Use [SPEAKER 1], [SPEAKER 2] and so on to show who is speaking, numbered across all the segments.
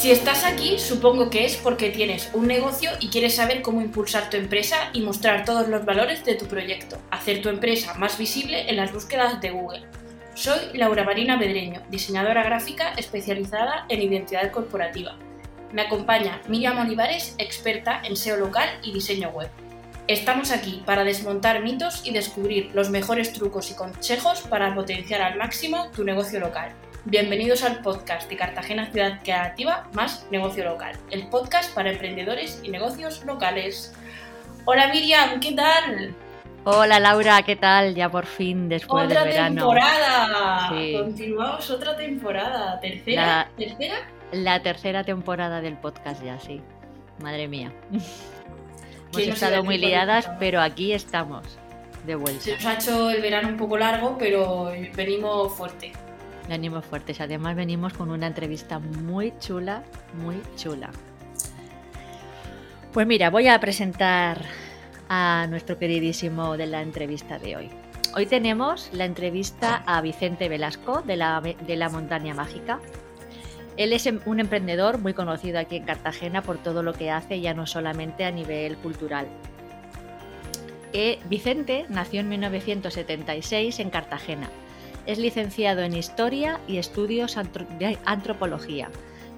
[SPEAKER 1] Si estás aquí, supongo que es porque tienes un negocio y quieres saber cómo impulsar tu empresa y mostrar todos los valores de tu proyecto, hacer tu empresa más visible en las búsquedas de Google. Soy Laura Marina Bedreño, diseñadora gráfica especializada en identidad corporativa. Me acompaña Miriam Olivares, experta en SEO local y diseño web. Estamos aquí para desmontar mitos y descubrir los mejores trucos y consejos para potenciar al máximo tu negocio local. Bienvenidos al podcast de Cartagena Ciudad Creativa más Negocio Local, el podcast para emprendedores y negocios locales. Hola Miriam, ¿qué tal?
[SPEAKER 2] Hola Laura, ¿qué tal? Ya por fin después
[SPEAKER 1] del
[SPEAKER 2] verano.
[SPEAKER 1] temporada. Continuamos otra temporada, tercera, la, tercera.
[SPEAKER 2] La tercera temporada del podcast ya, sí. Madre mía. Hemos estado muy liadas, pero aquí estamos de vuelta.
[SPEAKER 1] Se nos ha hecho el verano un poco largo, pero venimos fuerte.
[SPEAKER 2] Venimos fuertes. Además venimos con una entrevista muy chula, muy chula. Pues mira, voy a presentar a nuestro queridísimo de la entrevista de hoy. Hoy tenemos la entrevista a Vicente Velasco de la, de Montaña Mágica. Él es un emprendedor muy conocido aquí en Cartagena por todo lo que hace, ya no solamente a nivel cultural. Eh, Vicente nació en 1976 en Cartagena es licenciado en Historia y Estudios de Antropología.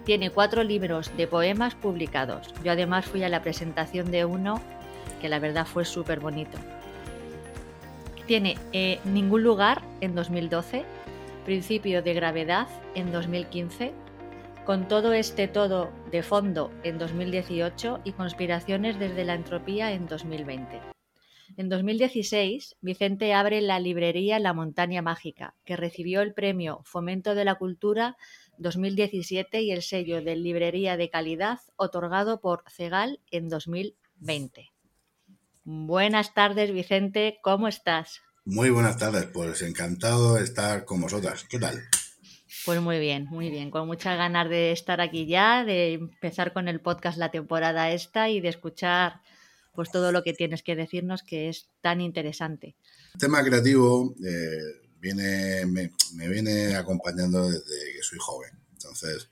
[SPEAKER 2] Tiene cuatro libros de poemas publicados. Yo además fui a la presentación de uno que la verdad fue súper bonito. Tiene eh, Ningún lugar en 2012, Principio de gravedad en 2015, Con todo este todo de fondo en 2018 y Conspiraciones desde la entropía en 2020. En 2016, Vicente abre la librería La Montaña Mágica, que recibió el premio Fomento de la Cultura 2017 y el sello de librería de calidad otorgado por Cegal en 2020. Buenas tardes, Vicente, ¿cómo estás?
[SPEAKER 3] Muy buenas tardes, pues encantado de estar con vosotras. ¿Qué tal?
[SPEAKER 2] Pues muy bien, muy bien, con muchas ganas de estar aquí ya, de empezar con el podcast la temporada esta y de escuchar pues todo lo que tienes que decirnos que es tan interesante.
[SPEAKER 3] El tema creativo eh, viene, me, viene acompañando desde que soy joven. Entonces,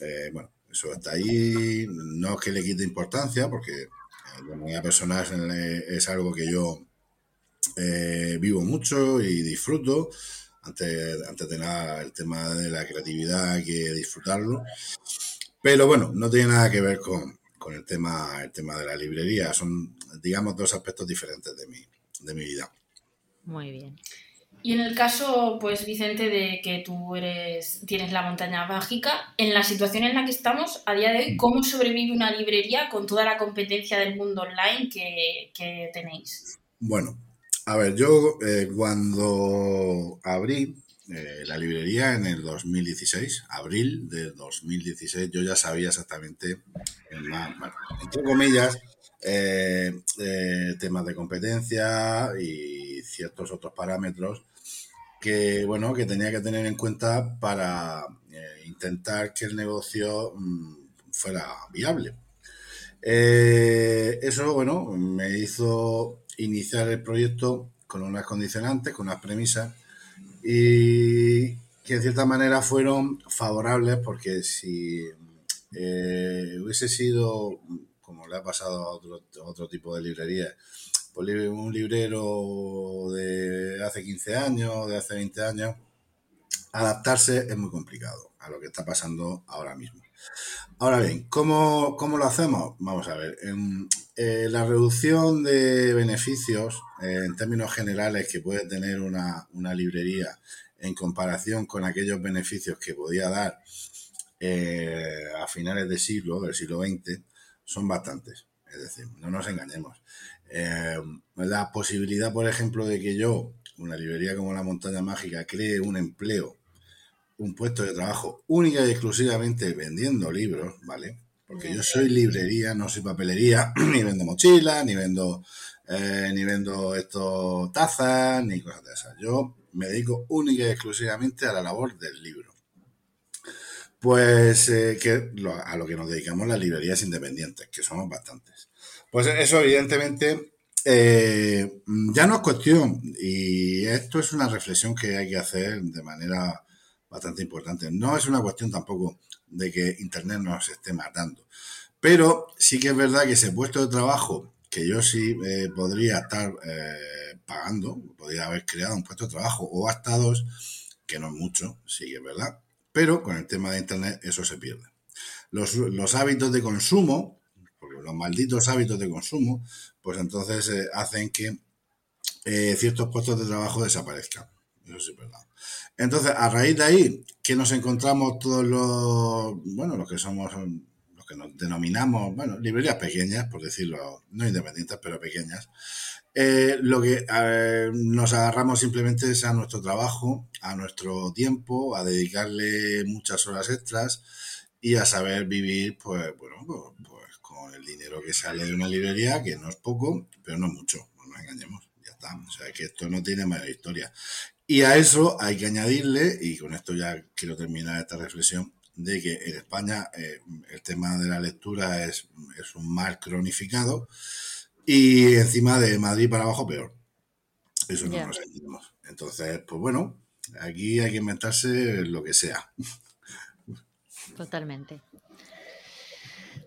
[SPEAKER 3] eh, bueno, eso está ahí. No es que le quite importancia, porque de manera personal es algo que yo eh, vivo mucho y disfruto. Antes, antes de nada, el tema de la creatividad hay que disfrutarlo. Pero bueno, no tiene nada que ver con, con el tema, el tema de la librería. Son, digamos, dos aspectos diferentes de mi, de mi vida.
[SPEAKER 2] Muy bien.
[SPEAKER 1] Y en el caso, pues, Vicente, de que tú eres, tienes la montaña mágica, en la situación en la que estamos a día de hoy, ¿cómo sobrevive una librería con toda la competencia del mundo online que, tenéis?
[SPEAKER 3] Bueno, a ver, yo eh, cuando abrí eh, la librería en el 2016, abril de 2016, yo ya sabía exactamente, entre comillas, eh, eh, temas de competencia y ciertos otros parámetros que, bueno, que tenía que tener en cuenta para intentar que el negocio mm, fuera viable. eso, bueno, me hizo iniciar el proyecto con unas condicionantes, con unas premisas y que en cierta manera fueron favorables porque si eh, hubiese sido, como le ha pasado a otro, otro tipo de librerías, pues un librero de hace 15 años, de hace 20 años, adaptarse es muy complicado a lo que está pasando ahora mismo. Ahora bien, ¿cómo, lo hacemos? Vamos a ver, en, eh, la reducción de beneficios eh, en términos generales que puede tener una, librería en comparación con aquellos beneficios que podía dar eh, a finales del siglo, del siglo XX, son bastantes. Es decir, no nos engañemos. la posibilidad, por ejemplo, de que yo, una librería como la Montaña Mágica, cree un empleo un puesto de trabajo única y exclusivamente vendiendo libros, ¿vale? Porque yo soy librería, no soy papelería, ni vendo mochilas, ni vendo, eh, ni vendo estos tazas, ni cosas de esas. Yo me dedico única y exclusivamente a la labor del libro. Pues eh, que a lo que nos dedicamos las librerías independientes, que somos bastantes. Pues eso, evidentemente, eh, ya no es cuestión, y esto es una reflexión que hay que hacer de manera bastante importante. No es una cuestión tampoco de que Internet nos esté matando, pero sí que es verdad que ese puesto de trabajo que yo sí eh, podría estar eh, pagando, podría haber creado un puesto de trabajo o hasta dos, que no es mucho, sí que es verdad, pero con el tema de Internet eso se pierde. Los, los hábitos de consumo, los malditos hábitos de consumo, pues entonces eh, hacen que ciertos puestos de trabajo desaparezcan. Eso es verdad. Entonces, a raíz de ahí, que nos encontramos todos los, bueno, los que somos que nos denominamos, bueno, librerías pequeñas, por decirlo, no independientes, pero pequeñas, eh, lo que nos agarramos simplemente es a nuestro trabajo, a nuestro tiempo, a dedicarle muchas horas extras y a saber vivir, pues, bueno, pues, pues, con el dinero que sale de una librería, que no es poco, pero no mucho, no nos engañemos, ya está. O sea, que esto no tiene mayor historia. Y a eso hay que añadirle, y con esto ya quiero terminar esta reflexión, de que en España eh, el tema de la lectura es, es, un mal cronificado y encima de Madrid para abajo peor. Eso no lo sentimos. Entonces, pues bueno, aquí hay que inventarse lo que sea.
[SPEAKER 2] Totalmente.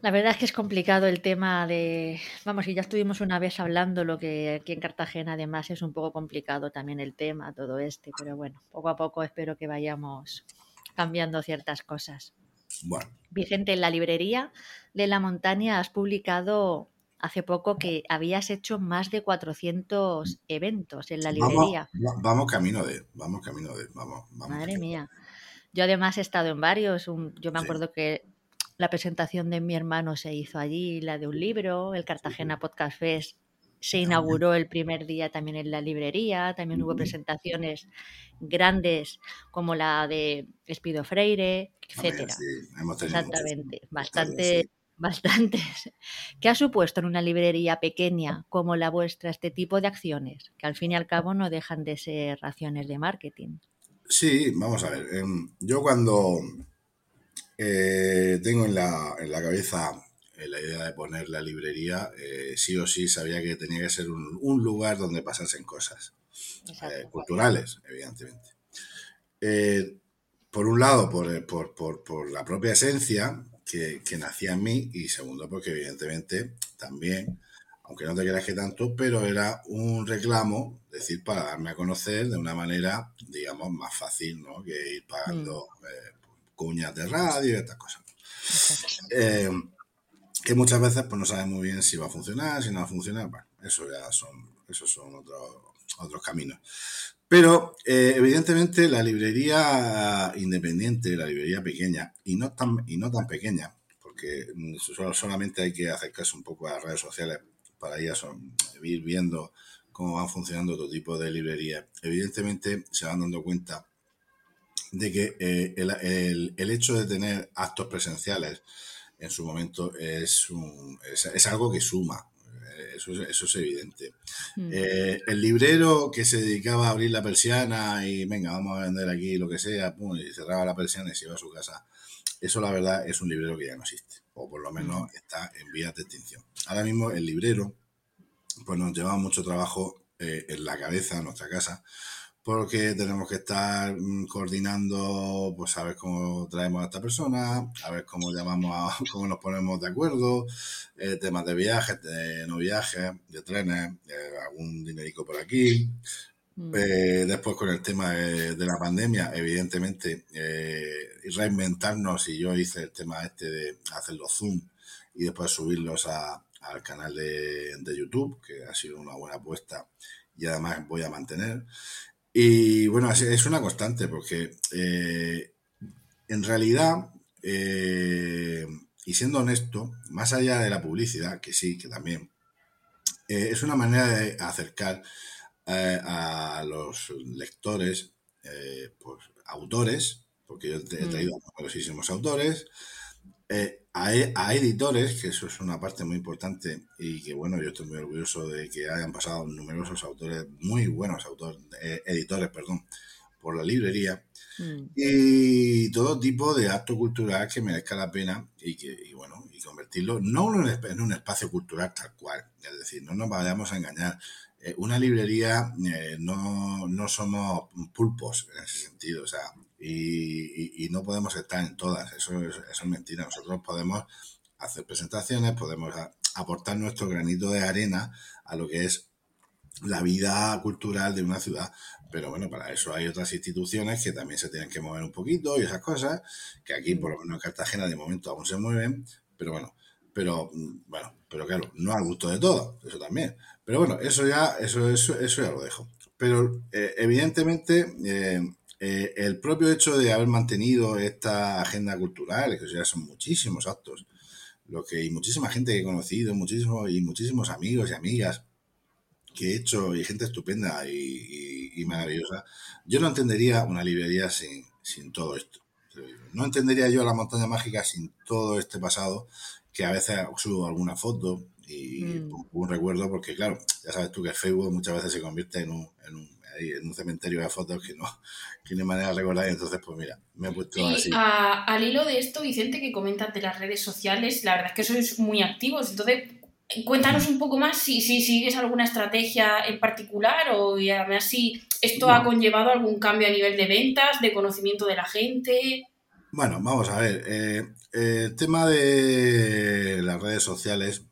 [SPEAKER 2] La verdad es que es complicado el tema de, vamos, y ya estuvimos una vez hablando lo que aquí en Cartagena además es un poco complicado también el tema, todo este, pero bueno, poco a poco espero que vayamos cambiando ciertas cosas.
[SPEAKER 3] Bueno.
[SPEAKER 2] Vicente, en la librería de la montaña has publicado hace poco que habías hecho más de 400 eventos en la librería.
[SPEAKER 3] Vamos, camino de, vamos camino de, vamos.
[SPEAKER 2] Madre mía. Yo además he estado en varios. yo me acuerdo que la presentación de mi hermano se hizo allí, la de un libro, el Cartagena Podcast Fest se inauguró el primer día también en la librería, también hubo presentaciones grandes como la de Espido Freire, etcétera. Exactamente, bastante, bastantes. ¿Qué ha supuesto en una librería pequeña como la vuestra este tipo de acciones? Que al fin y al cabo no dejan de ser raciones de marketing.
[SPEAKER 3] Sí, vamos a ver. Em, yo cuando eh, tengo en la, en la cabeza la idea de poner la librería, eh, sí o sí sabía que tenía que ser un, lugar donde pasasen cosas eh, culturales, evidentemente. Eh, por un lado, por, por, la propia esencia que, que, nacía en mí y segundo, porque evidentemente también, aunque no te creas que tanto, pero era un reclamo, decir, para darme a conocer de una manera, digamos, más fácil, ¿no? Que ir pagando mm. Cuñas de radio y estas cosas que muchas veces pues no sabes muy bien si va a funcionar, si no va a funcionar, bueno, eso ya son, esos son otros, otros caminos. Pero eh, evidentemente la librería independiente, la librería pequeña, y no tan, y no tan pequeña, porque solamente hay que acercarse un poco a las redes sociales para ir, ir viendo cómo van funcionando otro tipo de librerías. Evidentemente se van dando cuenta de que eh, el, el, el hecho de tener actos presenciales en su momento es, un, es, algo que suma. Eh, eso, eso es evidente. Mm. Eh, el librero que se dedicaba a abrir la persiana y venga, vamos a vender aquí lo que sea, y cerraba la persiana y se iba a su casa. Eso, la verdad, es un librero que ya no existe, o por lo menos mm. está en vías de extinción. Ahora mismo, el librero, pues nos lleva mucho trabajo eh, en la cabeza, en nuestra casa, porque tenemos que estar mm, coordinando, pues a ver cómo traemos a esta persona, a ver cómo llamamos, a, cómo nos ponemos de acuerdo, eh, temas de viajes, de no viajes, de trenes, algún dinerico por aquí. Mm. Eh, después con el tema de, la pandemia, evidentemente, eh, reinventarnos y yo hice el tema este de hacer los Zoom y después subirlos al canal de, de YouTube, que ha sido una buena apuesta y además voy a mantener. Y bueno, es una constante porque eh, en realidad, eh, y siendo honesto, más allá de la publicidad, que sí, que también, eh, es una manera de acercar a los lectores, pues, autores, porque yo he mm. traído numerosísimos autores, eh, e, a, editores, que eso es una parte muy importante y que bueno, yo estoy muy orgulloso de que hayan pasado numerosos autores, muy buenos autores, eh, editores, perdón, por la librería mm. y todo tipo de acto cultural que merezca la pena y que y bueno, y convertirlo no en un espacio cultural tal cual, es decir, no nos vayamos a engañar. Eh, una librería no, no somos pulpos en ese sentido, o sea, y, no podemos estar en todas, eso es, eso es mentira. Nosotros podemos hacer presentaciones, podemos aportar nuestro granito de arena a lo que es la vida cultural de una ciudad. Pero bueno, para eso hay otras instituciones que también se tienen que mover un poquito y esas cosas, que aquí, por lo menos en Cartagena, de momento aún se mueven, pero bueno, pero bueno, pero claro, no al gusto de todos, eso también. Pero bueno, eso ya, eso, eso, eso ya lo dejo. Pero eh, evidentemente, eh, eh, el propio hecho de haber mantenido esta agenda cultural, que ya son muchísimos actos, lo que y muchísima gente que he conocido, muchísimos y muchísimos amigos y amigas que he hecho y gente estupenda y, maravillosa. Yo no entendería una librería sin, sin todo esto. No entendería yo la montaña mágica sin todo este pasado, que a veces subo alguna foto y mm. un recuerdo, porque claro, ya sabes tú que Facebook muchas veces se convierte en un, en un, en un cementerio de fotos que no, que no hay manera de recordar. Y entonces, pues mira, me he puesto
[SPEAKER 1] y así. al hilo de esto, Vicente, que comentas de las redes sociales, la verdad es que sois muy activos. Entonces, Cuéntanos un poco más si, si sigues alguna estrategia en particular o y además si esto ha conllevado algún cambio a nivel de ventas, de conocimiento de la gente.
[SPEAKER 3] Bueno, vamos a ver. Eh, el tema de las redes sociales,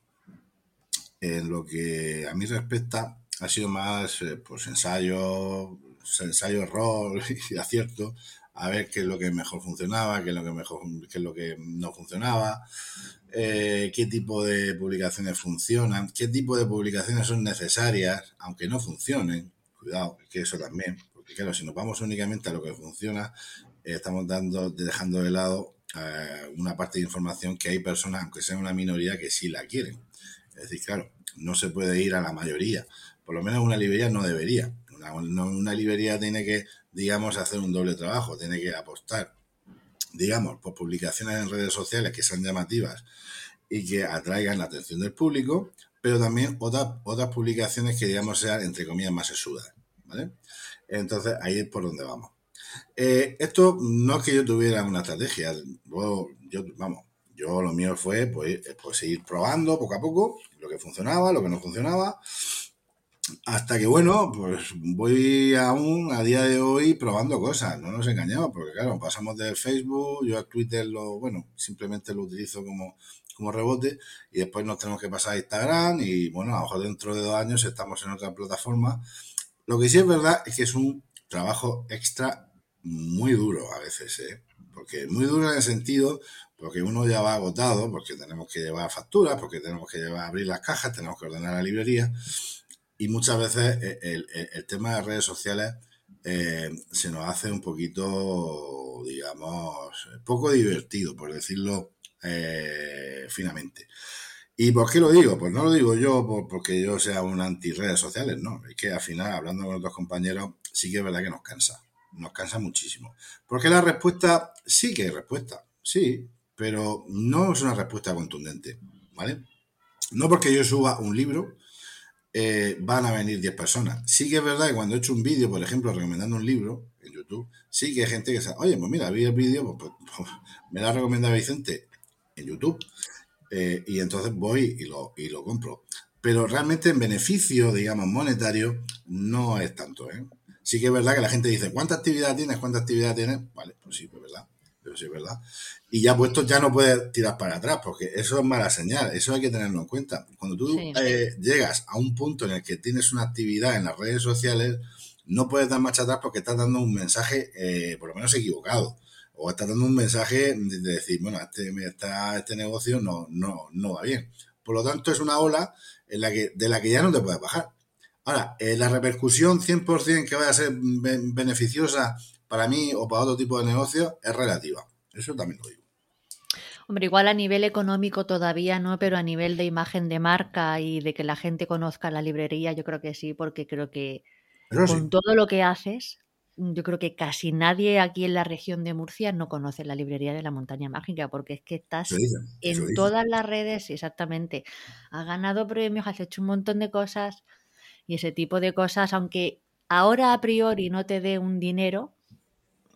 [SPEAKER 3] en lo que a mí respecta, ha sido más eh, pues ensayo, ensayo error y acierto, a ver qué es lo que mejor funcionaba, qué es lo que mejor, qué es lo que no funcionaba. Eh, qué tipo de publicaciones funcionan, qué tipo de publicaciones son necesarias, aunque no funcionen. Cuidado, que eso también, porque claro, si nos vamos únicamente a lo que funciona, eh, estamos dando, dejando de lado una parte de información que hay personas, aunque sean una minoría, que sí la quieren. Es decir, claro, no se puede ir a la mayoría. Por lo menos una librería no debería. Una, una librería tiene que, digamos, hacer un doble trabajo, tiene que apostar digamos, por publicaciones en redes sociales que sean llamativas y que atraigan la atención del público, pero también otras, otras publicaciones que, digamos, sean, entre comillas, más sesudas, ¿vale? Entonces, ahí es por donde vamos. Eh, esto no es que yo tuviera una estrategia, yo, vamos, yo lo mío fue pues, pues seguir probando poco a poco lo que funcionaba, lo que no funcionaba, hasta que, bueno, pues voy aún a día de hoy probando cosas, no nos engañamos, porque claro, pasamos de Facebook, yo a Twitter lo, bueno, simplemente lo utilizo como, como rebote y después nos tenemos que pasar a Instagram y bueno, a lo mejor dentro de dos años estamos en otra plataforma. Lo que sí es verdad es que es un trabajo extra muy duro a veces, ¿eh? Porque muy duro en el sentido porque uno ya va agotado, porque tenemos que llevar facturas, porque tenemos que llevar abrir las cajas, tenemos que ordenar la librería y muchas veces eh, el, tema de redes sociales eh, se nos hace un poquito, digamos, poco divertido, por decirlo eh, finamente. ¿Y por qué lo digo? Pues no lo digo yo porque yo sea un anti-redes sociales, no. Es que al final, hablando con otros compañeros, sí que es verdad que nos cansa. Nos cansa muchísimo. Porque la respuesta, sí que hay respuesta, sí, pero no es una respuesta contundente, ¿vale? No porque yo suba un libro, eh, van a venir 10 personas. Sí que es verdad que cuando he hecho un vídeo, por ejemplo, recomendando un libro en YouTube, sí que hay gente que dice, oye, pues mira, vi el vídeo, pues, pues, pues me lo ha recomendado Vicente en YouTube. Eh, y entonces voy y lo, y lo compro. Pero realmente en beneficio, digamos, monetario, no es tanto. ¿eh? Sí que es verdad que la gente dice, ¿cuánta actividad tienes? ¿Cuánta actividad tienes? Vale, pues sí, pues verdad. Pero sí es verdad y ya puesto ya no puedes tirar para atrás, porque eso es mala señal, eso hay que tenerlo en cuenta. Cuando tú eh, llegas a un punto en el que tienes una actividad en las redes sociales, no puedes dar marcha atrás porque estás dando un mensaje, eh, por lo menos equivocado, o estás dando un mensaje de, decir, bueno, este, este negocio no, no, no va bien. Por lo tanto, es una ola en la que, de la que ya no te puedes bajar. Ahora, eh, la repercusión 100% que vaya a ser beneficiosa para mí o para otro tipo de negocio es relativa. Eso también lo digo.
[SPEAKER 2] Hombre, igual a nivel económico todavía no, pero a nivel de imagen de marca y de que la gente conozca la librería, yo creo que sí, porque creo que con todo lo que haces, yo creo que casi nadie aquí en la región de Murcia no conoce la librería de la montaña mágica, porque es que estás en todas las redes, exactamente. Has ganado premios, has hecho un montón de cosas y ese tipo de cosas, aunque ahora a priori no te dé un dinero,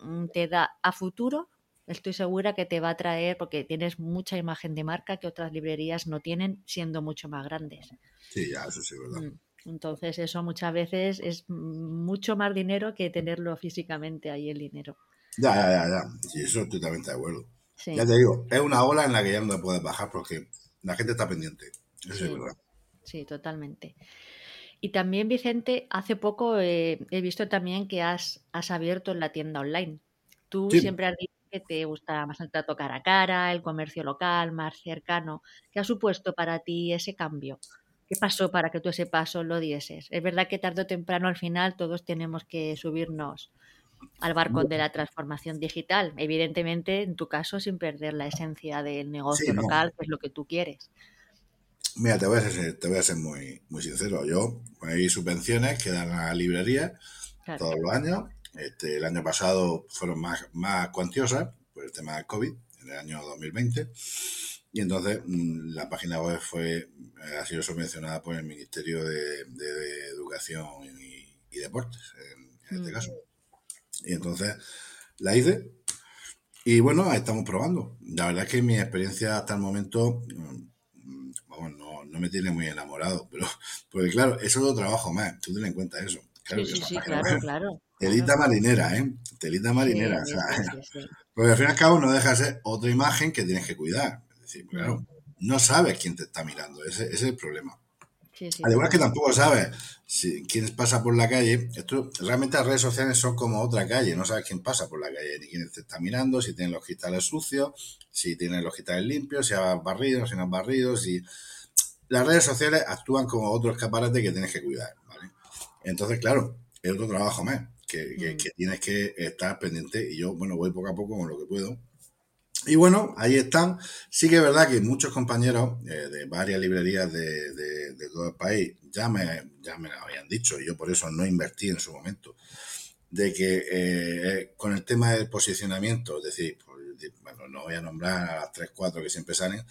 [SPEAKER 2] mm, te da a futuro estoy segura que te va a traer porque tienes mucha imagen de marca que otras librerías no tienen siendo mucho más grandes.
[SPEAKER 3] Sí, ya, eso sí, ¿verdad? Mm,
[SPEAKER 2] entonces eso muchas veces es mucho más dinero que tenerlo físicamente ahí el dinero.
[SPEAKER 3] Ya, ya, ya, ya. Sí, eso estoy totalmente de acuerdo. Ya te digo, es una ola en la que ya no te puedes bajar porque la gente está pendiente. Eso
[SPEAKER 2] sí,
[SPEAKER 3] es verdad.
[SPEAKER 2] Sí, totalmente. Y también, Vicente, hace poco eh, he visto también que has, has abierto la tienda online. Tú siempre has dicho que te gusta más el trato cara a cara, el comercio local, más cercano. ¿Qué ha supuesto para ti ese cambio? ¿Qué pasó para que tú ese paso lo dieses? Es verdad que tarde o temprano al final todos tenemos que subirnos al barco de la transformación digital. Evidentemente, en tu caso, sin perder la esencia del negocio local, que es lo que tú quieres.
[SPEAKER 3] Mira, te voy a ser, te voy a ser muy, muy sincero. Yo, hay subvenciones que dan a la librería todos los años. Este, el año pasado fueron más, más cuantiosas por el tema del COVID, en el año 2020. Y entonces mm, la página web fue, eh, ha sido subvencionada por el Ministerio de, Educación y, Deportes, en, este caso. Y entonces la hice. Y bueno, estamos probando. La verdad es que mi experiencia hasta el momento, mm, vamos, no, no me tiene muy enamorado, pero porque claro, es otro trabajo más, tú ten en cuenta eso.
[SPEAKER 2] sí, sí, sí, claro, claro.
[SPEAKER 3] Telita marinera, ¿eh? Telita marinera. o sea, porque al fin y al cabo no deja de ser otra imagen que tienes que cuidar. Es decir, claro, no sabes quién te está mirando, ese, ese es el problema. Además que tampoco sabes si, quién pasa por la calle. Esto, realmente las redes sociales son como otra calle, no sabes quién pasa por la calle, ni quién te está mirando, si tienen los cristales sucios, si tienen los cristales limpios, si has barrido, si no has barrido, si... Las redes sociales actúan como otro escaparate que tienes que cuidar, ¿vale? Entonces, claro, es otro trabajo más, que, que mm. tienes que estar pendiente y yo, bueno, voy poco a poco con lo que puedo y bueno, ahí están. Sí que es verdad que muchos compañeros eh, de varias librerías de, todo el país ya me, ya me lo habían dicho, y yo por eso no invertí en su momento, de que eh, con el tema del posicionamiento, es decir, pues, bueno, no voy a nombrar a las 3, 4 que siempre salen,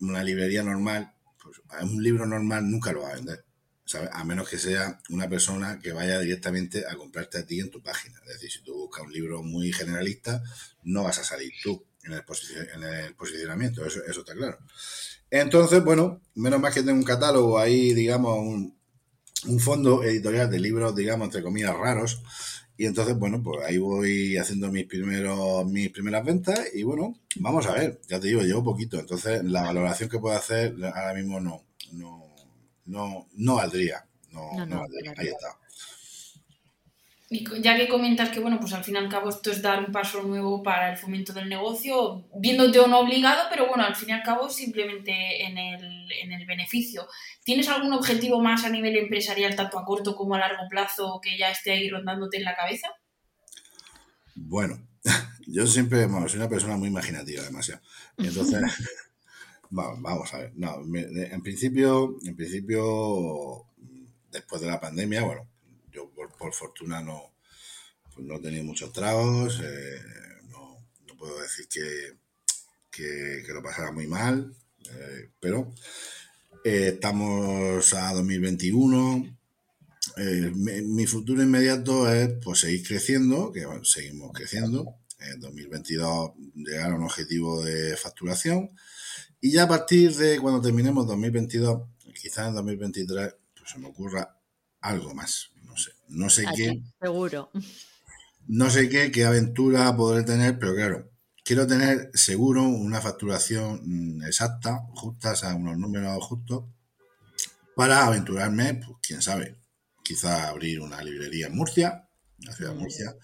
[SPEAKER 3] una librería normal, pues un libro normal nunca lo va a vender. ¿sabes? A menos que sea una persona que vaya directamente a comprarte a ti en tu página. Es decir, si tú buscas un libro muy generalista, no vas a salir tú en el, posicionamiento, eso, está claro. Entonces, bueno, menos más que tengo un catálogo ahí, digamos, un, fondo editorial de libros, digamos, entre comillas, raros. Y entonces, bueno, pues ahí voy haciendo mis primeros, mis primeras ventas y bueno, vamos a ver, ya te digo, llevo poquito, entonces la valoración que puedo hacer ahora mismo no, no, no, no valdría, no, no, valdría, ahí está.
[SPEAKER 1] Y ya que comentas que, bueno, pues al fin y al cabo esto es dar un paso nuevo para el fomento del negocio, viéndote o obligado, pero bueno, al fin y al cabo simplemente en el, en el beneficio. ¿Tienes algún objetivo más a nivel empresarial, tanto a corto como a largo plazo, que ya esté ahí rondándote en la cabeza?
[SPEAKER 3] Bueno, yo siempre soy una persona muy imaginativa, demasiado. Entonces, vamos a ver. No, en principio, en principio, después de la pandemia, bueno, yo por, fortuna no, pues no he tenido muchos tragos, eh, no, puedo decir que, que, lo pasara muy mal, eh, pero eh, estamos a 2021. Mi, futuro inmediato es pues seguir creciendo, que seguimos creciendo. En 2022 llegar a un objetivo de facturación. Y ya a partir de cuando terminemos 2022, quizás en 2023, pues se me ocurra algo más no sé qué.
[SPEAKER 2] Seguro.
[SPEAKER 3] No sé qué, qué aventura podré tener, pero claro, quiero tener seguro una facturación mm, exacta, justa, o sea, unos números justos, para aventurarme, pues quién sabe, quizá abrir una librería en Murcia, en la ciudad de. Murcia,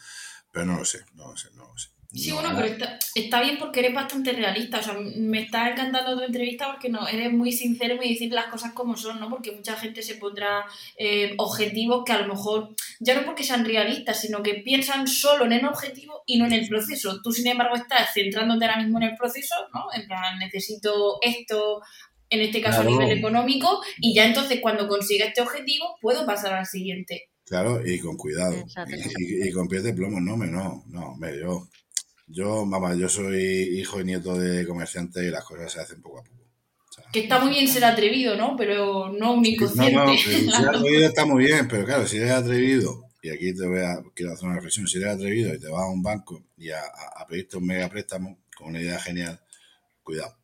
[SPEAKER 3] pero no lo sé, no lo sé, no lo sé.
[SPEAKER 1] Sí, bueno, pero está, bien porque eres bastante realista. O sea, me está encantando tu entrevista porque no, eres muy sincero y decir las cosas como son, ¿no? Porque mucha gente se pondrá eh, objetivos que a lo mejor, ya no porque sean realistas, sino que piensan solo en el objetivo y no en el proceso. Tú, sin embargo, estás centrándote ahora mismo en el proceso, ¿no? En plan, necesito esto, en este caso a nivel económico, y ya entonces cuando consiga este objetivo, puedo pasar al siguiente.
[SPEAKER 3] Claro, y con cuidado. Y, con pies de plomo, no, me, no, no, me, yo yo, mamá, yo soy hijo y nieto de comerciante y las cosas se hacen poco a poco.
[SPEAKER 1] que está muy bien ser atrevido, ¿no? Pero no un inconsciente. No, no,
[SPEAKER 3] ser atrevido está muy bien, pero claro, si eres atrevido, y aquí te voy a, quiero hacer una reflexión, si eres atrevido y te vas a un banco y a, pedirte un mega préstamo con una idea genial, cuidado.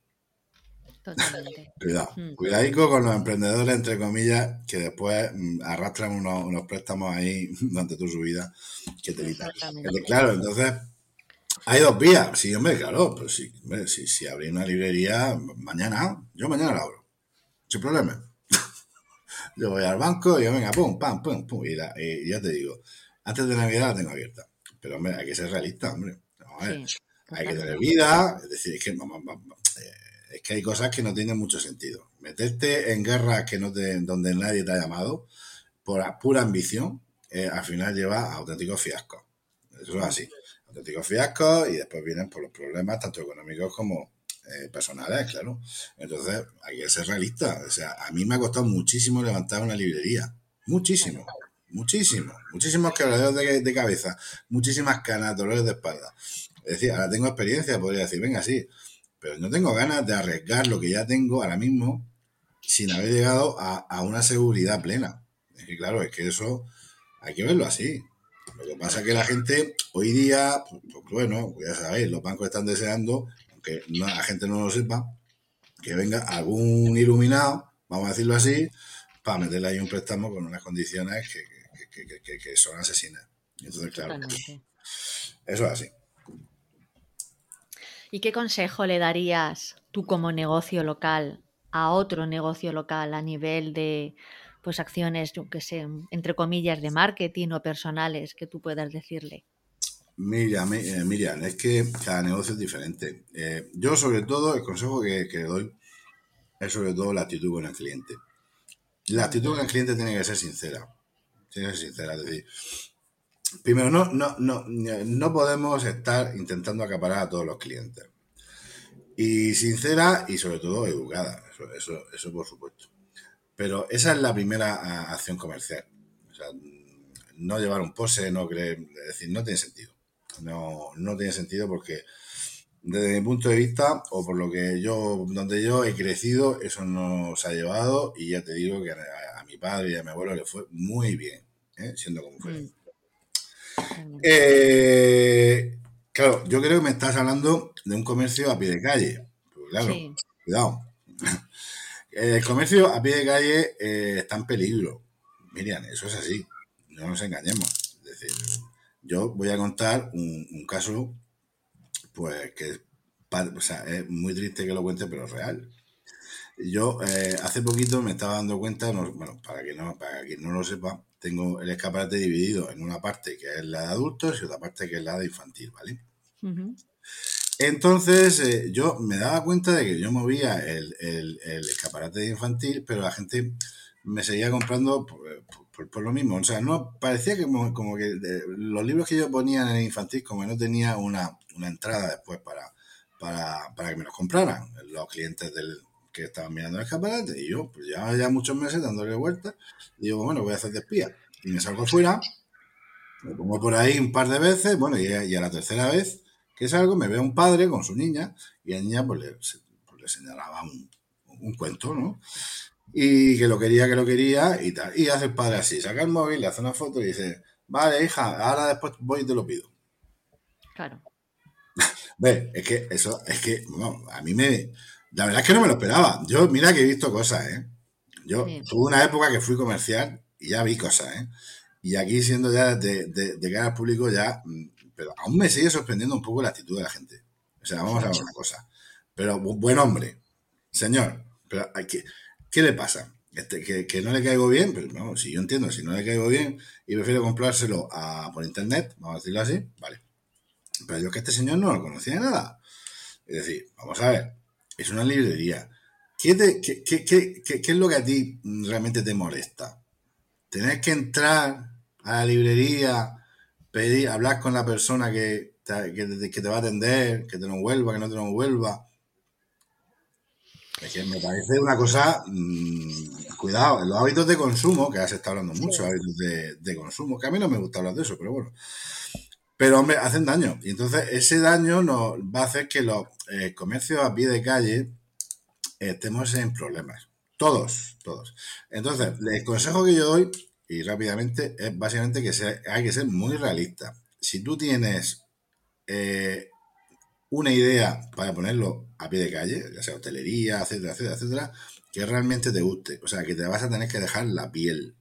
[SPEAKER 3] Totalmente. Cuidado. Hmm. Cuidadico con los emprendedores, entre comillas, que después mm, arrastran unos, unos, préstamos ahí durante toda su vida que te evitan. Claro, entonces Hay dos vías, sí, hombre, claro, pero sí, hombre, si, si abrí una librería mañana, yo mañana la abro, sin problema. yo voy al banco y yo, venga, pum, pam, pum, pum, y, ya te digo, antes de Navidad la tengo abierta. Pero, hombre, hay que ser realista, hombre. a ver, hay que tener vida, es decir, es que, eh, es que hay cosas que no tienen mucho sentido. Meterte en guerra que no te, donde nadie te ha llamado por pura ambición, eh, al final lleva a auténticos fiascos. Eso es así auténticos fiascos y después vienen por los problemas tanto económicos como eh, personales, claro. Entonces hay que ser realista. O sea, a mí me ha costado muchísimo levantar una librería. Muchísimo. Muchísimo. Muchísimos quebraderos de, cabeza. Muchísimas canas, dolores de espalda. Es decir, ahora tengo experiencia, podría decir, venga, sí. Pero no tengo ganas de arriesgar lo que ya tengo ahora mismo sin haber llegado a, a una seguridad plena. Es que, claro, es que eso hay que verlo así. Lo que pasa es que la gente hoy día, pues, pues, bueno, ya sabéis, los bancos están deseando, aunque la gente no lo sepa, que venga algún iluminado, vamos a decirlo así, para meterle ahí un préstamo con unas condiciones que, son asesinas. Entonces, claro, eso es así.
[SPEAKER 2] ¿Y qué consejo le darías tú como negocio local a otro negocio local a nivel de pues acciones, yo que sé, entre comillas, de marketing o personales que tú puedas decirle?
[SPEAKER 3] Miriam, eh, Miriam, es que cada negocio es diferente. Eh, yo, sobre todo, el consejo que, le doy es sobre todo la actitud con el cliente. La actitud con el cliente tiene que ser sincera. Tiene que ser sincera. Es decir, primero, no, no, no, no podemos estar intentando acaparar a todos los clientes. Y sincera y sobre todo educada. Eso, eso por supuesto. Pero esa es la primera acción comercial. O sea, no llevar un pose, no creer, es decir, no tiene sentido. No, no tiene sentido porque desde mi punto de vista, o por lo que yo, donde yo he crecido, eso no se ha llevado y ya te digo que a, mi padre y a mi abuelo le fue muy bien, ¿eh? siendo como fue. Mm. Eh, claro, yo creo que me estás hablando de un comercio a pie de calle. Pues claro, cuidado. El comercio a pie de calle eh, está en peligro. Miriam, eso es así. No nos engañemos. Es decir, yo voy a contar un, caso, pues que es muy triste que lo cuente, pero es real. Yo eh, hace poquito me estaba dando cuenta, bueno, para que no, para quien no lo sepa, tengo el escaparate dividido en una parte que es la de adultos y otra parte que es la de infantil, ¿vale? Entonces, eh, yo me daba cuenta de que yo movía el, escaparate infantil, pero la gente me seguía comprando por, lo mismo. O sea, no parecía que como, que los libros que yo ponía en el infantil, como no tenía una, entrada después para, para, que me los compraran los clientes del, que estaban mirando el escaparate. Y yo, pues ya, ya muchos meses dándole vueltas, digo, bueno, voy a hacer de espía. Y me salgo fuera, me pongo por ahí un par de veces, bueno, y a la tercera vez que es algo, me ve un padre con su niña y la niña pues le, pues, le señalaba un, un, cuento, ¿no? Y que lo quería, que lo quería y tal. Y hace el padre así, saca el móvil, le hace una foto y dice, vale, hija, ahora después voy y te lo pido.
[SPEAKER 2] Claro.
[SPEAKER 3] Ve, es que eso, es que, no, a mí me, la verdad es que no me lo esperaba. Yo, mira que he visto cosas, ¿eh? Yo tuve una época que fui comercial y ya vi cosas, ¿eh? Y aquí siendo ya de, de, de cara al público ya mm, pero aún me sigue sorprendiendo un poco la actitud de la gente. O sea, vamos a ver una cosa. Pero buen hombre, señor, pero ¿qué, qué le pasa? Este, que, no le caigo bien, pero no, si yo entiendo, si no le caigo bien y prefiero comprárselo por internet, vamos a decirlo así, vale. Pero yo que este señor no lo conocía de nada. Es decir, vamos a ver, es una librería. ¿Qué, qué, es lo que a ti realmente te molesta? Tener que entrar a la librería pedir, hablar con la persona que te, que, te va a atender, que te lo vuelva, que no te lo vuelva. Es que me parece una cosa, mm, cuidado, los hábitos de consumo, que ya se está hablando mucho, hábitos de, consumo, que a mí no me gusta hablar de eso, pero bueno. Pero, hombre, hacen daño. Y entonces ese daño nos va a hacer que los eh, comercios a pie de calle estemos en problemas. Todos, todos. Entonces, el consejo que yo doy y rápidamente es básicamente que hay que ser muy realista. Si tú tienes eh, una idea para ponerlo a pie de calle, ya sea hotelería, etcétera, etcétera, etcétera, que realmente te guste, o sea, que te vas a tener que dejar la piel.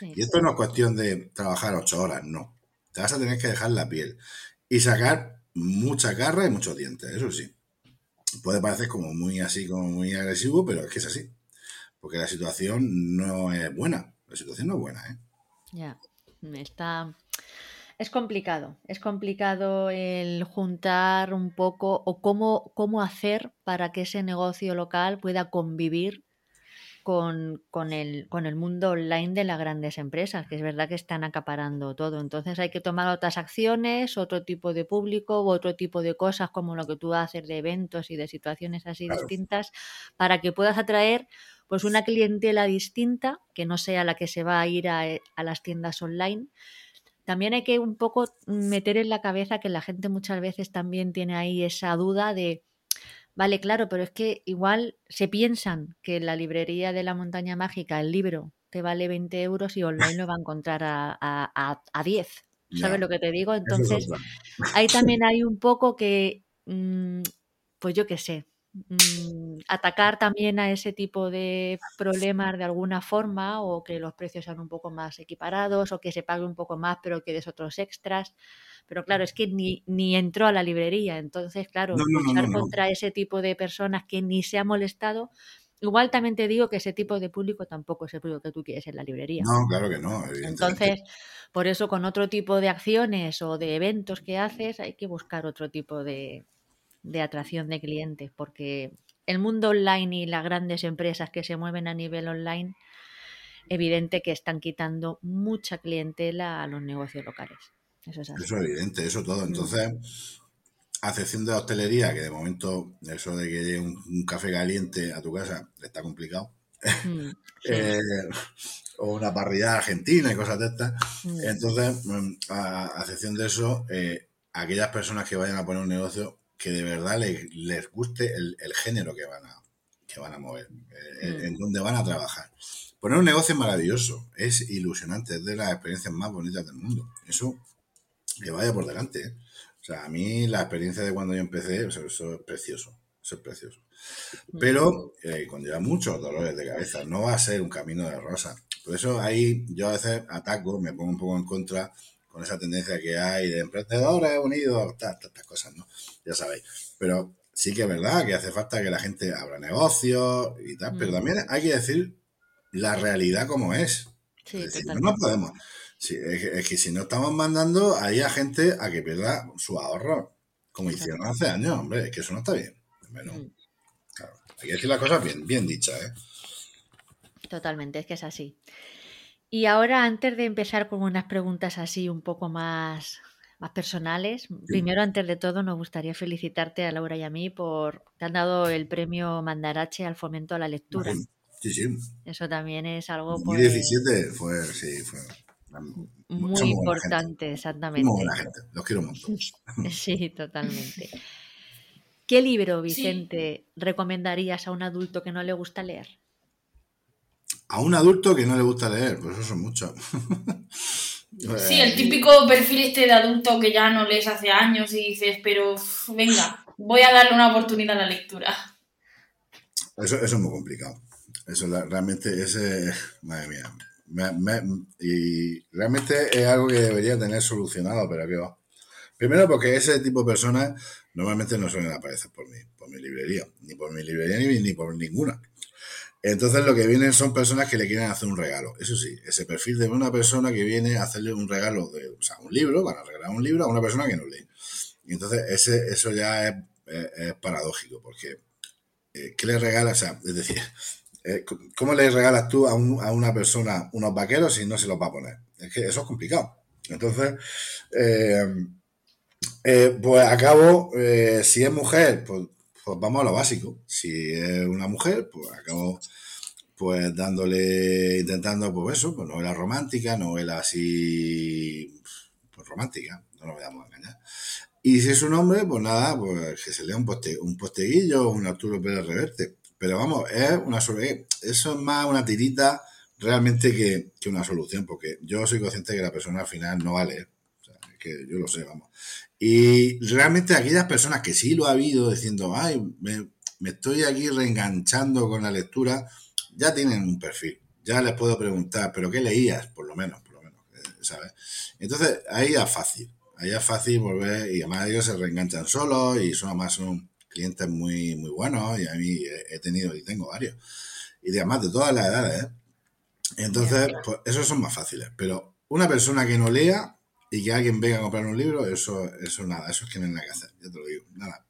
[SPEAKER 3] Y esto no es cuestión de trabajar ocho horas, no. Te vas a tener que dejar la piel y sacar mucha garra y muchos dientes, eso sí. Puede parecer como muy así, como muy agresivo, pero es que es así. Porque la situación no es buena. La situación no es buena, ¿eh?
[SPEAKER 2] Ya, está... Es complicado, es complicado el juntar un poco o cómo, cómo hacer para que ese negocio local pueda convivir con, con, el, con el mundo online de las grandes empresas, que es verdad que están acaparando todo. Entonces hay que tomar otras acciones, otro tipo de público u otro tipo de cosas como lo que tú haces de eventos y de situaciones así distintas para que puedas atraer pues una clientela distinta que no sea la que se va a ir a, a las tiendas online. También hay que un poco meter en la cabeza que la gente muchas veces también tiene ahí esa duda de Vale, claro, pero es que igual se piensan que en la librería de la montaña mágica el libro te vale 20 euros y online lo va a encontrar a, a, a 10. ¿Sabes lo que te digo? Entonces, ahí también hay un poco que, mm, pues yo qué sé, Mm, atacar también a ese tipo de problemas de alguna forma o que los precios sean un poco más equiparados o que se pague un poco más pero que des otros extras. Pero claro, es que ni, ni entró a la librería. Entonces, claro, luchar contra ese tipo de personas que ni se ha molestado. Igual también te digo que ese tipo de público tampoco es el público que tú quieres en la librería.
[SPEAKER 3] No, claro que no.
[SPEAKER 2] Entonces, por eso con otro tipo de acciones o de eventos que haces hay que buscar otro tipo de, de atracción de clientes, porque el mundo online y las grandes empresas que se mueven a nivel online, evidente que están quitando mucha clientela a los negocios locales. Eso es,
[SPEAKER 3] eso es evidente, eso todo. Mm. Entonces, a excepción de la hostelería, que de momento eso de que llegue un, café caliente a tu casa está complicado. Mm, eh, o una parrilla argentina y cosas de estas. Mm. Entonces, a, excepción de eso, eh, aquellas personas que vayan a poner un negocio que de verdad les, guste el, género que van a, que van a mover, eh, mm. en, donde van a trabajar. Poner un negocio es maravilloso, es ilusionante, es de las experiencias más bonitas del mundo. Eso que vaya por delante. ¿eh? O sea, a mí la experiencia de cuando yo empecé, eso, es precioso, eso es precioso. Mm. Pero eh, conlleva muchos dolores de cabeza, no va a ser un camino de rosa. Por eso ahí yo a veces ataco, me pongo un poco en contra con esa tendencia que hay de emprendedores unidos, estas cosas, ¿no? Ya sabéis. Pero sí que es verdad que hace falta que la gente abra negocios y tal, pero mm. también hay que decir la realidad como es. Sí, no, podemos. es, que, si no estamos mandando ahí a gente a que pierda su ahorro, como hicieron hace años, hombre, es que eso no está bien. Mm. hay que decir las cosas bien, bien dichas, ¿eh?
[SPEAKER 2] Totalmente, es que es así. Y ahora, antes de empezar con unas preguntas así un poco más, más personales, primero, antes de todo, nos gustaría felicitarte a Laura y a mí por que han dado el premio Mandarache al fomento a la lectura.
[SPEAKER 3] Sí, sí.
[SPEAKER 2] Eso también es algo.
[SPEAKER 3] 2017 pues, fue, sí, fue.
[SPEAKER 2] Muy importante, exactamente.
[SPEAKER 3] Muy buena gente, los quiero montón.
[SPEAKER 2] Sí, totalmente. ¿Qué libro, Vicente, recomendarías a un adulto que no le gusta leer?
[SPEAKER 3] A un adulto que no le gusta leer, pues eso son muchos.
[SPEAKER 1] sí, el típico perfil este de adulto que ya no lees hace años y dices, pero venga, voy a darle una oportunidad a la lectura.
[SPEAKER 3] Eso, es muy complicado. Eso realmente es, madre mía, y realmente es algo que debería tener solucionado, pero que va. Primero porque ese tipo de personas normalmente no suelen aparecer por mi, por mi librería, ni por mi librería ni por ninguna. Entonces lo que vienen son personas que le quieren hacer un regalo. Eso sí, ese perfil de una persona que viene a hacerle un regalo de, o sea, un libro, van a regalar un libro a una persona que no lee. Y entonces ese, eso ya es, paradójico, porque eh, ¿qué le regalas? O sea, es decir, eh, ¿cómo le regalas tú a, una persona unos vaqueros si no se los va a poner? Es que eso es complicado. Entonces, eh, pues acabo, si es mujer, pues pues vamos a lo básico. Si es una mujer, pues acabo pues dándole, intentando, pues eso, pues novela romántica, novela así, pues romántica, no nos vamos a engañar. Y si es un hombre, pues nada, pues que se lea un, poste, un posteguillo un Arturo Pérez Reverte. Pero vamos, es una eso es más una tirita realmente que, que, una solución, porque yo soy consciente que la persona al final no va a leer. O sea, que yo lo sé, vamos. Y realmente aquellas personas que sí lo ha habido diciendo, ay, me, estoy aquí reenganchando con la lectura, ya tienen un perfil. Ya les puedo preguntar, ¿pero qué leías? Por lo menos, por lo menos, eh, ¿sabes? Entonces, ahí es fácil. allá es fácil volver y además ellos se reenganchan solos y son además son clientes muy, muy buenos y a mí he tenido y tengo varios. Y además de todas las edades, ¿eh? Entonces, pues esos son más fáciles. Pero una persona que no lea y que alguien venga a comprar un libro, eso, eso nada, eso es que no hay nada que hacer, ya te lo digo, nada.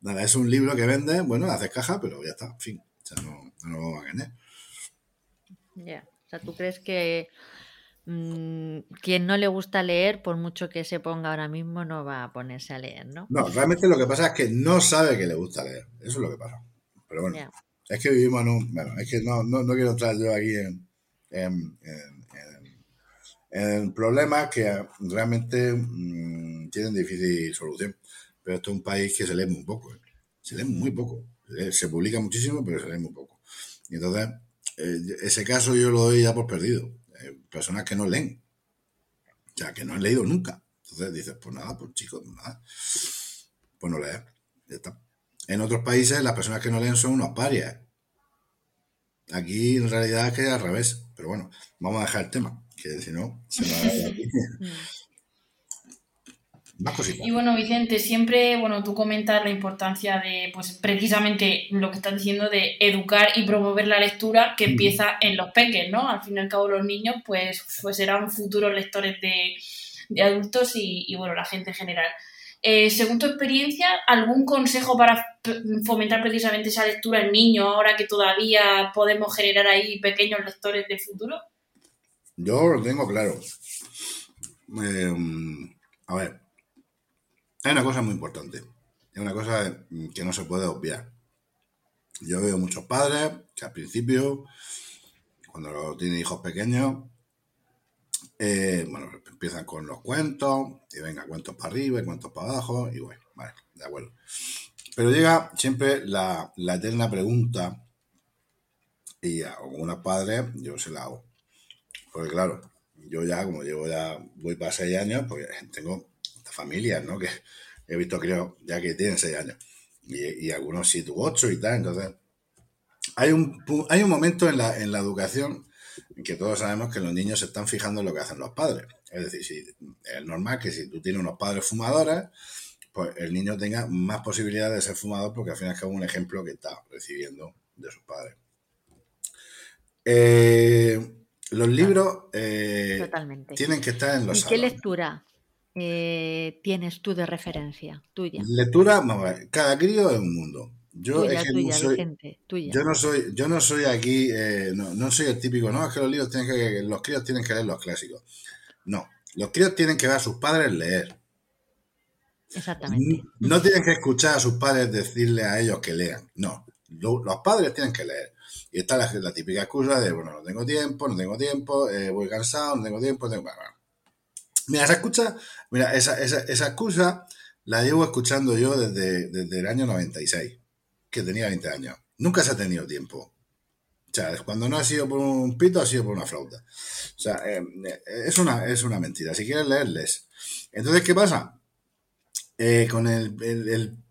[SPEAKER 3] Nada, es un libro que vende, bueno, haces caja, pero ya está, en fin, o sea, no, no lo va a ganar.
[SPEAKER 2] Ya, o sea, ¿tú crees que mm, quien no le gusta leer, por mucho que se ponga ahora mismo, no va a ponerse a leer, ¿no?
[SPEAKER 3] No, realmente lo que pasa es que no sabe que le gusta leer, eso es lo que pasa. Pero bueno, es que vivimos en un... Bueno, es que no, no, no quiero entrar yo aquí en, en, en, problemas que realmente mmm, tienen difícil solución. Pero esto es un país que se lee muy poco, ¿eh? se lee muy poco. Se publica muchísimo, pero se lee muy poco. Y entonces, eh, ese caso yo lo doy ya por perdido. Eh, personas que no leen, o sea, que no han leído nunca. Entonces dices, pues nada, pues chicos, nada. Pues no leer, ya está. En otros países las personas que no leen son unos parias. Aquí en realidad es que es al revés. Pero bueno, vamos a dejar el tema, que si no, se va a aquí.
[SPEAKER 1] Y bueno, Vicente, siempre, bueno, tú comentas la importancia de, pues precisamente lo que estás diciendo de educar y promover la lectura que empieza en los peques, ¿no? Al fin y al cabo los niños, pues, pues serán futuros lectores de, de adultos y, y, bueno, la gente en general. Eh, según tu experiencia, ¿algún consejo para fomentar precisamente esa lectura en niños ahora que todavía podemos generar ahí pequeños lectores de futuro?
[SPEAKER 3] Yo lo tengo claro. Eh, a ver, hay una cosa muy importante. Es una cosa que no se puede obviar. Yo veo muchos padres que al principio, cuando tienen hijos pequeños, eh, bueno, empiezan con los cuentos, y venga, cuentos para arriba y cuentos para abajo, y bueno, vale, de acuerdo. Pero llega siempre la, eterna pregunta, y a algunos padres yo se la hago. Porque claro, yo ya, como llevo ya, voy para seis años, pues tengo familias, ¿no? Que he visto, creo, ya que tienen seis años. Y, algunos siete u ocho y tal. Entonces, hay un, hay un momento en la, en la educación que todos sabemos que los niños se están fijando en lo que hacen los padres. Es decir, es normal que si tú tienes unos padres fumadores, pues el niño tenga más posibilidades de ser fumador porque al final es un ejemplo que está recibiendo de sus padres. Eh, los libros eh, tienen que estar en los
[SPEAKER 2] ¿Y qué lectura eh, tienes tú de referencia tuya?
[SPEAKER 3] Lectura, vamos a ver, cada crío es un mundo. Yo, no soy, yo no soy, yo no soy aquí, eh, no, soy el típico, no, es que los libros tienen que, los críos tienen que leer los clásicos. No, los críos tienen que ver a sus padres leer.
[SPEAKER 2] Exactamente.
[SPEAKER 3] No, tienen que escuchar a sus padres decirle a ellos que lean. No, los padres tienen que leer. Y está la, típica excusa de, bueno, no tengo tiempo, no tengo tiempo, eh, voy cansado, no tengo tiempo, tengo... Mira, esa escucha, mira, esa, esa, esa excusa la llevo escuchando yo desde, desde el año 96 que tenía 20 años. Nunca se ha tenido tiempo. O sea, cuando no ha sido por un pito, ha sido por una flauta. O sea, eh, eh, es, una, es una mentira. Si quieres leerles. Entonces, ¿qué pasa? Eh, con el,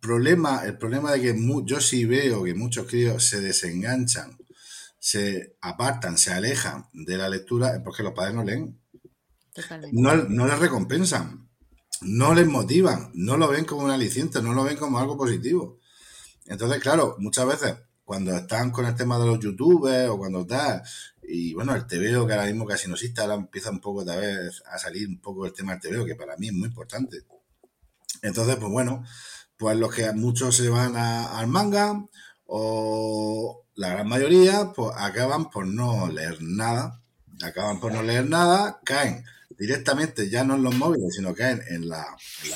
[SPEAKER 3] problema, el problema de que yo sí veo que muchos críos se desenganchan, se apartan, se alejan de la lectura, es porque los padres no leen. No, no les recompensan, no les motivan, no lo ven como un aliciente, no lo ven como algo positivo. Entonces, claro, muchas veces cuando están con el tema de los youtubers o cuando está, y bueno, el TVO que ahora mismo casi no existe, ahora empieza un poco otra vez a salir un poco el tema del TVO, que para mí es muy importante. Entonces, pues bueno, pues los que muchos se van al manga o la gran mayoría, pues acaban por no leer nada, acaban por no leer nada, caen directamente ya no en los móviles, sino caen en la,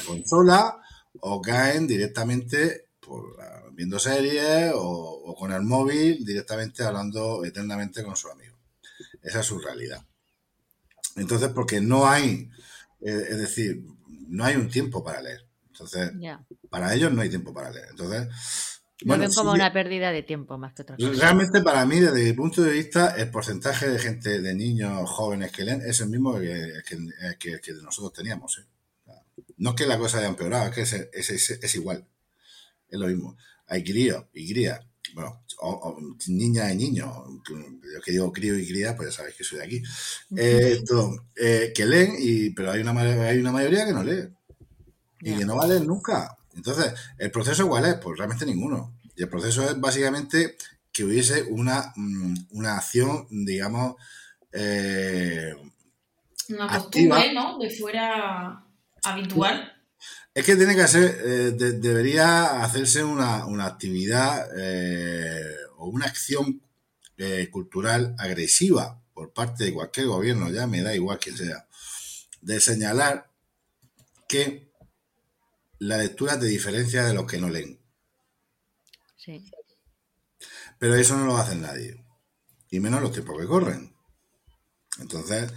[SPEAKER 3] consola o caen directamente la viendo series o, con el móvil directamente hablando eternamente con su amigo. Esa es su realidad. Entonces, porque no hay, eh, es decir, no hay un tiempo para leer. Entonces, para ellos no hay tiempo para leer. Entonces,
[SPEAKER 2] bueno, ven como una pérdida de tiempo más que otra cosa.
[SPEAKER 3] Realmente para mí, desde mi punto de vista, el porcentaje de gente, de niños jóvenes que leen es el mismo que, que, nosotros teníamos. ¿eh? No es que la cosa haya empeorado, es que es, es igual. Es lo mismo hay críos y crías, bueno, o, niñas y niños, yo que digo crío y cría, pues ya sabéis que soy de aquí, esto, que leen, y, pero hay una, hay una mayoría que no lee y que no vale nunca. Entonces, ¿el proceso cuál es? Pues realmente ninguno. Y el proceso es básicamente que hubiese una, mm, una acción, digamos,
[SPEAKER 1] eh, una costumbre, ¿no? De fuera habitual.
[SPEAKER 3] Es que tiene que ser, eh, debería hacerse una, actividad eh, o una acción cultural agresiva por parte de cualquier gobierno, ya me da igual que sea, de señalar que la lectura te diferencia de los que no leen. Sí. Pero eso no lo hace nadie. Y menos los tiempos que corren. Entonces,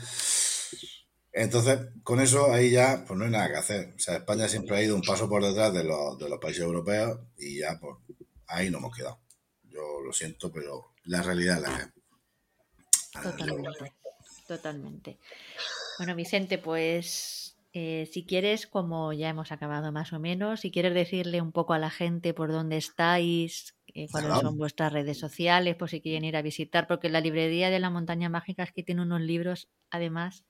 [SPEAKER 3] entonces, con eso ahí ya pues no hay nada que hacer. O sea, España siempre ha ido un paso por detrás de los, de los países europeos y ya pues ahí no hemos quedado. Yo lo siento, pero la realidad es la que
[SPEAKER 2] Totalmente. Totalmente. Bueno, Vicente, pues eh, si quieres, como ya hemos acabado más o menos, si quieres decirle un poco a la gente por dónde estáis, eh, cuáles son vuestras redes sociales, por si quieren ir a visitar, porque la librería de la montaña mágica es que tiene unos libros, además,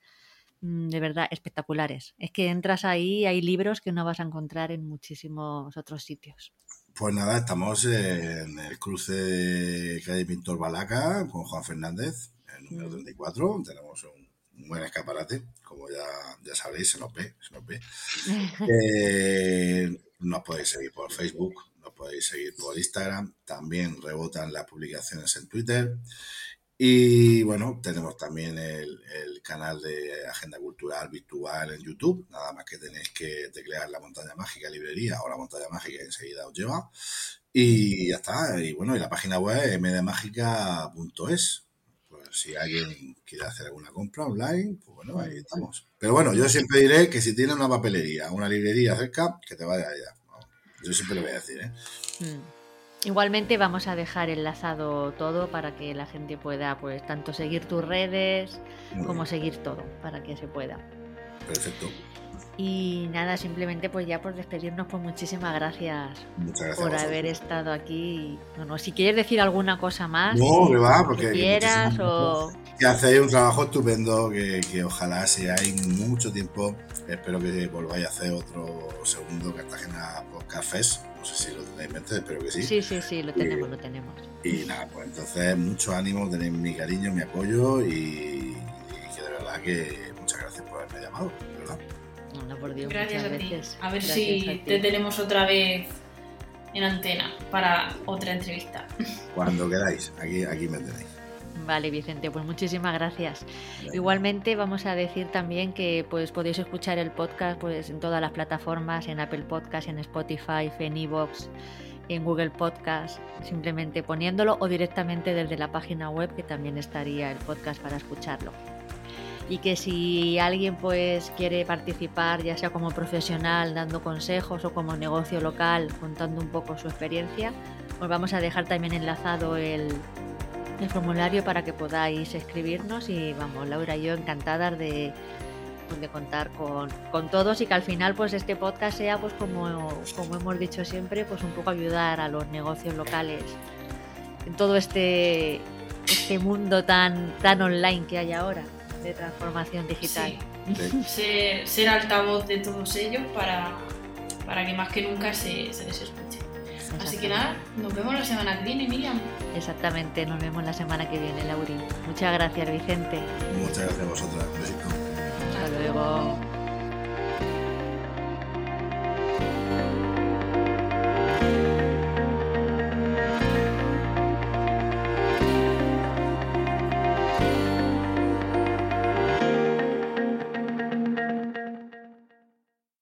[SPEAKER 2] mm, de verdad espectaculares. Es que entras ahí, hay libros que no vas a encontrar en muchísimos otros sitios.
[SPEAKER 3] Pues nada, estamos en el cruce de calle Pintor Balaca con Juan Fernández, el número 34. Mm. Tenemos un un buen escaparate, como ya, ya sabréis, se nos ve, se nos ve. Eh, nos podéis seguir por Facebook, nos podéis seguir por Instagram, también rebotan las publicaciones en Twitter. Y bueno, tenemos también el, canal de Agenda Cultural Virtual en YouTube. Nada más que tenéis que teclear la montaña mágica librería o la montaña mágica y enseguida os lleva. Y ya está. Y bueno, y la página web es mdmágica.es si alguien quiere hacer alguna compra online, pues bueno, ahí estamos. Pero bueno, yo siempre diré que si tiene una papelería, una librería cerca, que te vaya allá. Yo siempre lo voy a decir, ¿eh?
[SPEAKER 2] Mm. Igualmente vamos a dejar enlazado todo para que la gente pueda, pues, tanto seguir tus redes como seguir todo, para que se pueda.
[SPEAKER 3] Perfecto.
[SPEAKER 2] Y nada, simplemente pues ya por despedirnos, pues muchísimas gracias, por haber estado aquí. Bueno, si quieres decir alguna cosa más,
[SPEAKER 3] no, que va, porque quieras o... Que hacéis un trabajo estupendo, que, que ojalá hay mucho tiempo. Espero que volváis a hacer otro segundo Cartagena Podcast Fest. No sé si lo tenéis en mente, espero que sí.
[SPEAKER 2] Sí, sí, sí, lo tenemos, lo tenemos.
[SPEAKER 3] Y nada, pues entonces mucho ánimo, tenéis mi cariño, mi apoyo y, que de verdad que muchas gracias por haberme llamado, verdad.
[SPEAKER 1] Gracias a ti. A ver si te tenemos otra vez en antena para otra entrevista.
[SPEAKER 3] Cuando queráis, aquí, aquí me tenéis.
[SPEAKER 2] Vale, Vicente, pues muchísimas gracias. Igualmente vamos a decir también que pues podéis escuchar el podcast pues en todas las plataformas, en Apple Podcast, en Spotify, en Evox, en Google Podcast, simplemente poniéndolo o directamente desde la página web que también estaría el podcast para escucharlo y que si alguien pues quiere participar ya sea como profesional dando consejos o como negocio local contando un poco su experiencia pues vamos a dejar también enlazado el, formulario para que podáis escribirnos y vamos Laura y yo encantadas de, de contar con, con, todos y que al final pues este podcast sea pues como, como hemos dicho siempre pues un poco ayudar a los negocios locales en todo este este mundo tan tan online que hay ahora de transformación digital.
[SPEAKER 1] Ser, altavoz de todos ellos para, para que más que nunca se, se les escuche. Así que nada, nos vemos la semana que viene, Miriam.
[SPEAKER 2] Exactamente, nos vemos la semana que viene, Lauri. Muchas gracias, Vicente.
[SPEAKER 3] Muchas gracias a vosotras.
[SPEAKER 2] Hasta luego.